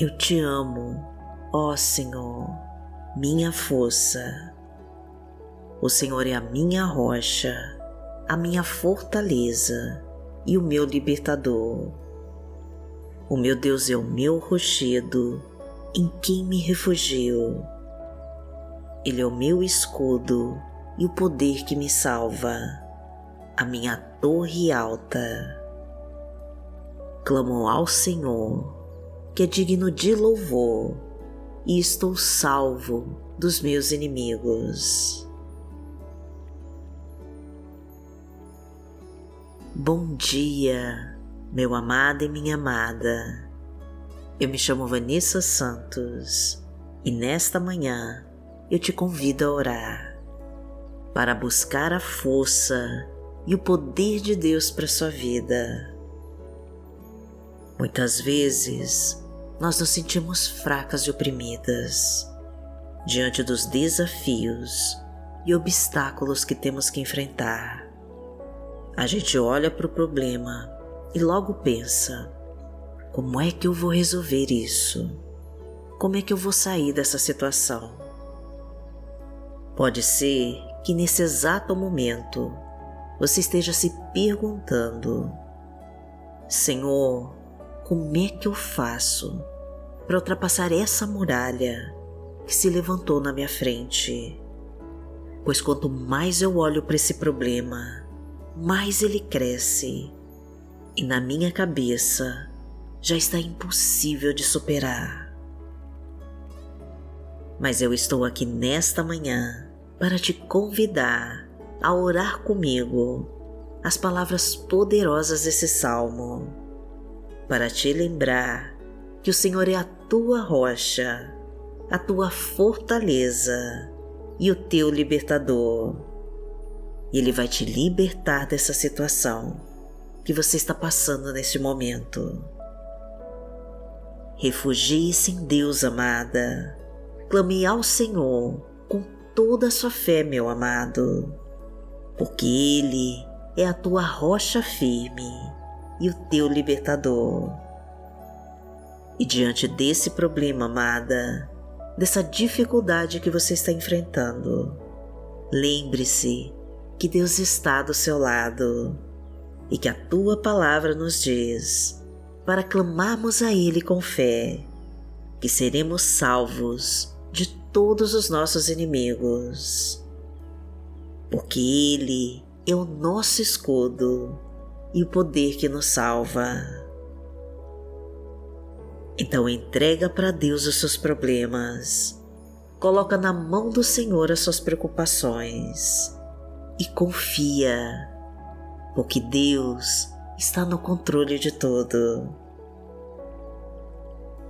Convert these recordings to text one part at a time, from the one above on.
Eu te amo, ó Senhor, minha força. O Senhor é a minha rocha, a minha fortaleza e o meu libertador. O meu Deus é o meu rochedo, em quem me refugio. Ele é o meu escudo e o poder que me salva, a minha torre alta. Clamo ao Senhor que é digno de louvor, e estou salvo dos meus inimigos. Bom dia, meu amado e minha amada. Eu me chamo Vanessa Santos e nesta manhã eu te convido a orar para buscar a força e o poder de Deus para sua vida. Muitas vezes nós nos sentimos fracas e oprimidas diante dos desafios e obstáculos que temos que enfrentar. A gente olha para o problema e logo pensa: como é que eu vou resolver isso? Como é que eu vou sair dessa situação? Pode ser que nesse exato momento você esteja se perguntando: Senhor, como é que eu faço para ultrapassar essa muralha que se levantou na minha frente? Pois quanto mais eu olho para esse problema, mais ele cresce e na minha cabeça já está impossível de superar. Mas eu estou aqui nesta manhã para te convidar a orar comigo as palavras poderosas desse salmo para te lembrar que o Senhor é a tua rocha, a tua fortaleza e o teu libertador. E Ele vai te libertar dessa situação que você está passando neste momento. Refugie-se em Deus, amada. Clame ao Senhor com toda a sua fé, meu amado, porque Ele é a tua rocha firme e o teu libertador. E diante desse problema, amada, dessa dificuldade que você está enfrentando, lembre-se que Deus está do seu lado e que a tua palavra nos diz para clamarmos a Ele com fé que seremos salvos de todos os nossos inimigos. Porque Ele é o nosso escudo e o poder que nos salva. Então entrega para Deus os seus problemas, coloca na mão do Senhor as suas preocupações e confia, porque Deus está no controle de tudo.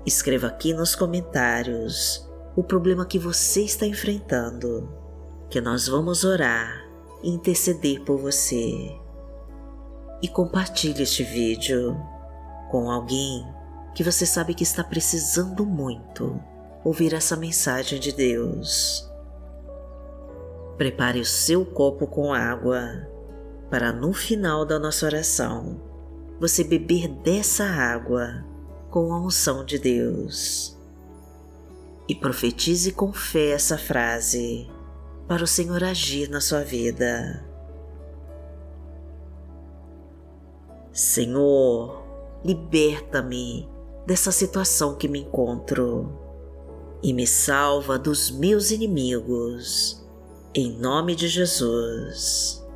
Escreva aqui nos comentários o problema que você está enfrentando, que nós vamos orar e interceder por você e compartilhe este vídeo com alguém que você sabe que está precisando muito ouvir essa mensagem de Deus. Prepare o seu copo com água para no final da nossa oração você beber dessa água com a unção de Deus. E profetize com fé essa frase para o Senhor agir na sua vida. Senhor, liberta-me dessa situação que me encontro e me salva dos meus inimigos, em nome de Jesus.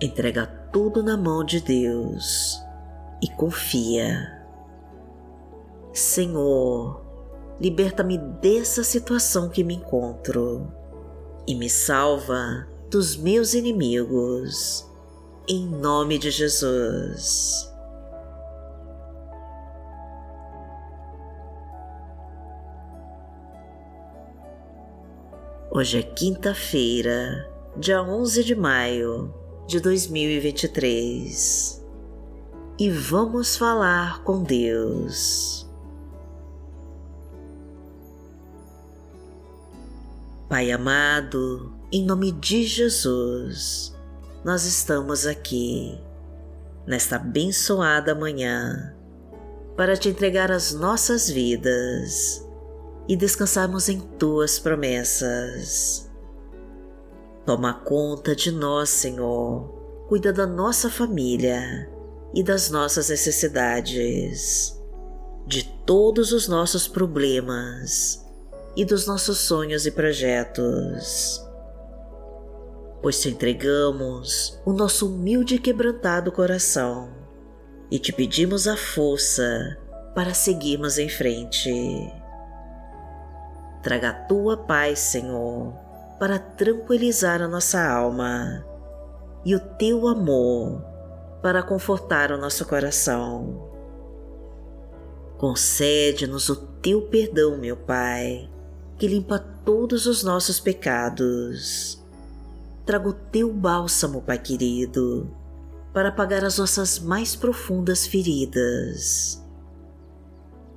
Entrega tudo na mão de Deus e confia. Senhor, liberta-me dessa situação que me encontro e me salva dos meus inimigos em nome de Jesus. Hoje é quinta-feira, dia 11 de maio de 2023 e vamos falar com Deus. Pai amado, em nome de Jesus, nós estamos aqui, nesta abençoada manhã, para te entregar as nossas vidas e descansarmos em tuas promessas. Toma conta de nós, Senhor, cuida da nossa família e das nossas necessidades, de todos os nossos problemas e dos nossos sonhos e projetos. Pois te entregamos o nosso humilde e quebrantado coração e te pedimos a força para seguirmos em frente. Traga a tua paz, Senhor, para tranquilizar a nossa alma e o teu amor para confortar o nosso coração. Concede-nos o teu perdão, meu Pai, que limpa todos os nossos pecados. Traga o teu bálsamo, Pai querido, para apagar as nossas mais profundas feridas.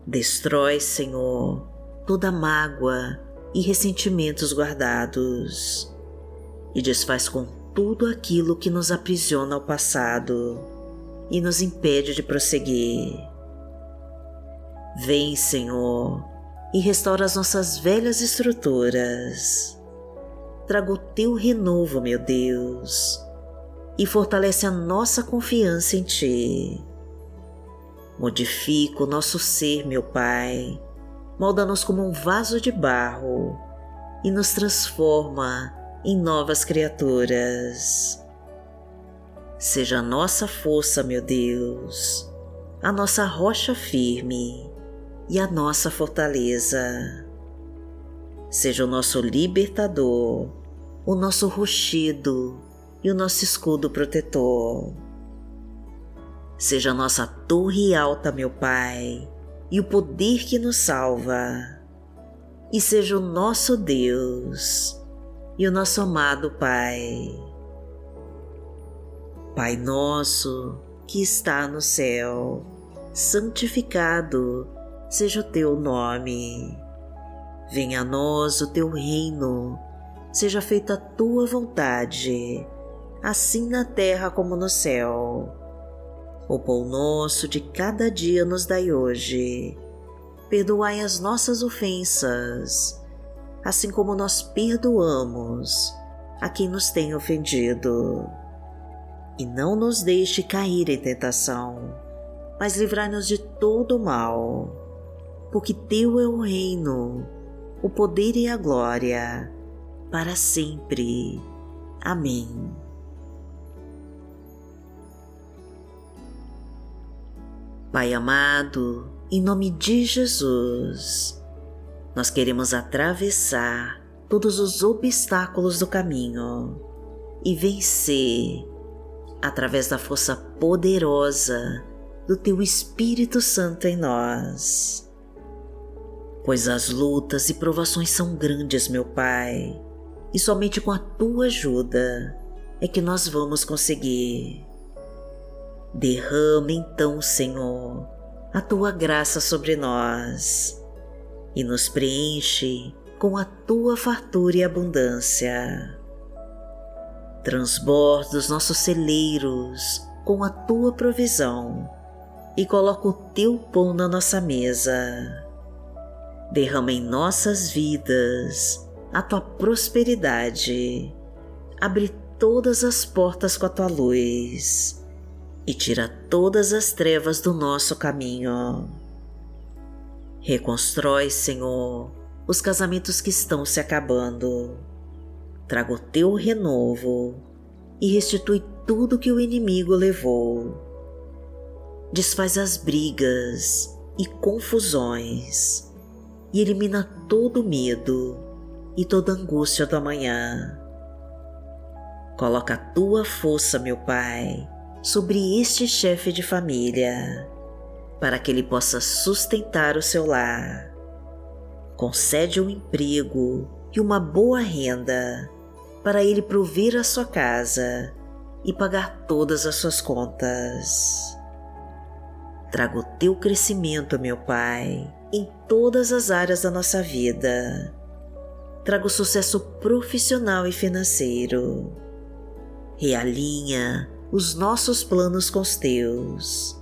Destrói, Senhor, toda mágoa e ressentimentos guardados e desfaz com tudo aquilo que nos aprisiona ao passado e nos impede de prosseguir. Vem, Senhor, e restaura as nossas velhas estruturas. Traga o teu renovo, meu Deus, e fortalece a nossa confiança em Ti. Modifica o nosso ser, meu Pai, molda-nos como um vaso de barro e nos transforma em novas criaturas. Seja a nossa força, meu Deus, a nossa rocha firme e a nossa fortaleza. Seja o nosso libertador, o nosso rochedo e o nosso escudo protetor. Seja a nossa torre alta, meu Pai, e o poder que nos salva, e seja o nosso Deus e o nosso amado Pai. Pai nosso que está no céu, santificado seja o teu nome. Venha a nós o teu reino, seja feita a tua vontade, assim na terra como no céu. O pão nosso de cada dia nos dai hoje. Perdoai as nossas ofensas, assim como nós perdoamos a quem nos tem ofendido. E não nos deixe cair em tentação, mas livrai-nos de todo mal, porque Teu é o reino, o poder e a glória, para sempre. Amém. Pai amado, em nome de Jesus, nós queremos atravessar todos os obstáculos do caminho e vencer através da força poderosa do Teu Espírito Santo em nós. Pois as lutas e provações são grandes, meu Pai, e somente com a Tua ajuda é que nós vamos conseguir. Derrama então, Senhor, a tua graça sobre nós e nos preenche com a tua fartura e abundância. Transborda os nossos celeiros com a tua provisão e coloca o teu pão na nossa mesa. Derrama em nossas vidas a tua prosperidade. Abre todas as portas com a tua luz e tira todas as trevas do nosso caminho. Reconstrói, Senhor, os casamentos que estão se acabando. Traga o teu renovo e restitui tudo que o inimigo levou. Desfaz as brigas e confusões e elimina todo medo e toda angústia do amanhã. Coloca a tua força, meu Pai, sobre este chefe de família, para que ele possa sustentar o seu lar. Concede um emprego e uma boa renda para ele prover a sua casa e pagar todas as suas contas. Traga o teu crescimento, meu Pai, em todas as áreas da nossa vida. Traga o sucesso profissional e financeiro. Realinha os nossos planos com os teus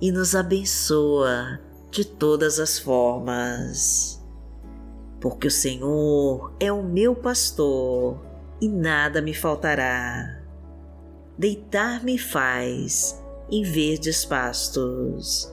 e nos abençoa de todas as formas. Porque o Senhor é o meu pastor e nada me faltará. Deitar-me faz em verdes pastos,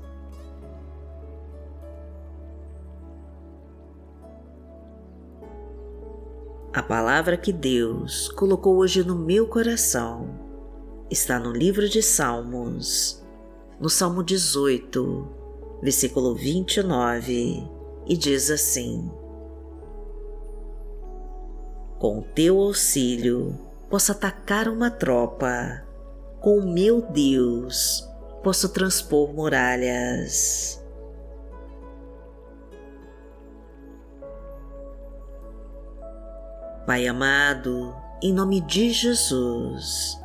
A palavra que Deus colocou hoje no meu coração está no livro de Salmos, no Salmo 18, versículo 29, e diz assim: Com teu auxílio posso atacar uma tropa, com o meu Deus posso transpor muralhas. Pai amado, em nome de Jesus,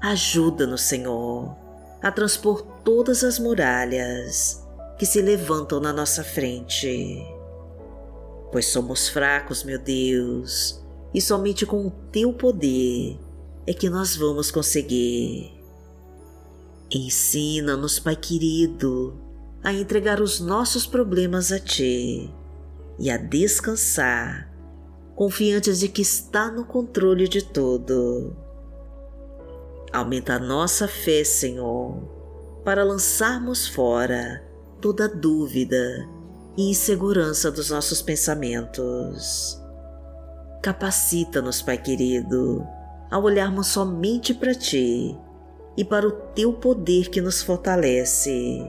ajuda-nos, Senhor, a transpor todas as muralhas que se levantam na nossa frente. Pois somos fracos, meu Deus, e somente com o teu poder é que nós vamos conseguir. Ensina-nos, Pai querido, a entregar os nossos problemas a Ti e a descansar, confiantes de que está no controle de tudo. Aumenta a nossa fé, Senhor, para lançarmos fora toda dúvida e insegurança dos nossos pensamentos. Capacita-nos, Pai querido, a olharmos somente para Ti e para o Teu poder que nos fortalece.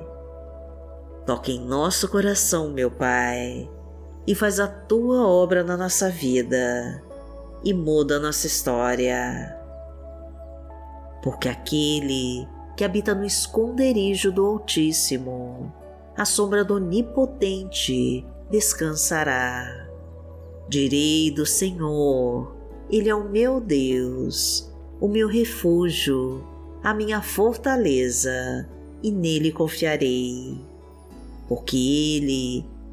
Toque em nosso coração, meu Pai, e faz a Tua obra na nossa vida e muda a nossa história. Porque aquele que habita no esconderijo do Altíssimo a sombra do Onipotente descansará. Direi do Senhor, Ele é o meu Deus, o meu refúgio, a minha fortaleza, e nele confiarei. Porque Ele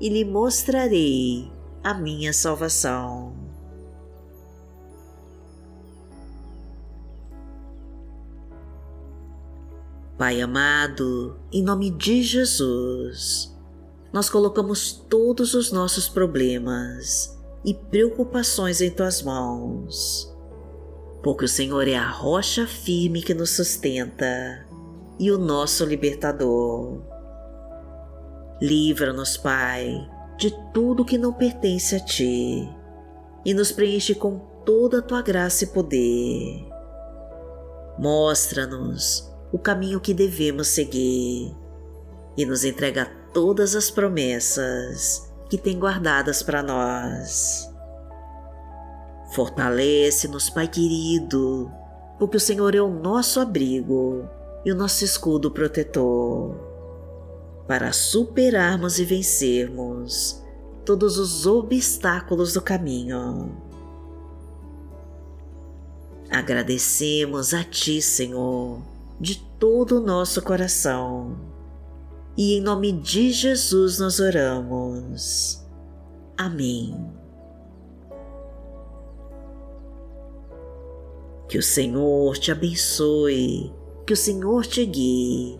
e lhe mostrarei a minha salvação. Pai amado, em nome de Jesus, nós colocamos todos os nossos problemas e preocupações em tuas mãos, porque o Senhor é a rocha firme que nos sustenta e o nosso libertador. Livra-nos, Pai, de tudo que não pertence a Ti e nos preenche com toda a Tua graça e poder. Mostra-nos o caminho que devemos seguir e nos entrega todas as promessas que tem guardadas para nós. Fortalece-nos, Pai querido, porque o Senhor é o nosso abrigo e o nosso escudo protetor, para superarmos e vencermos todos os obstáculos do caminho. Agradecemos a Ti, Senhor, de todo o nosso coração e em nome de Jesus nós oramos. Amém. Que o Senhor te abençoe, que o Senhor te guie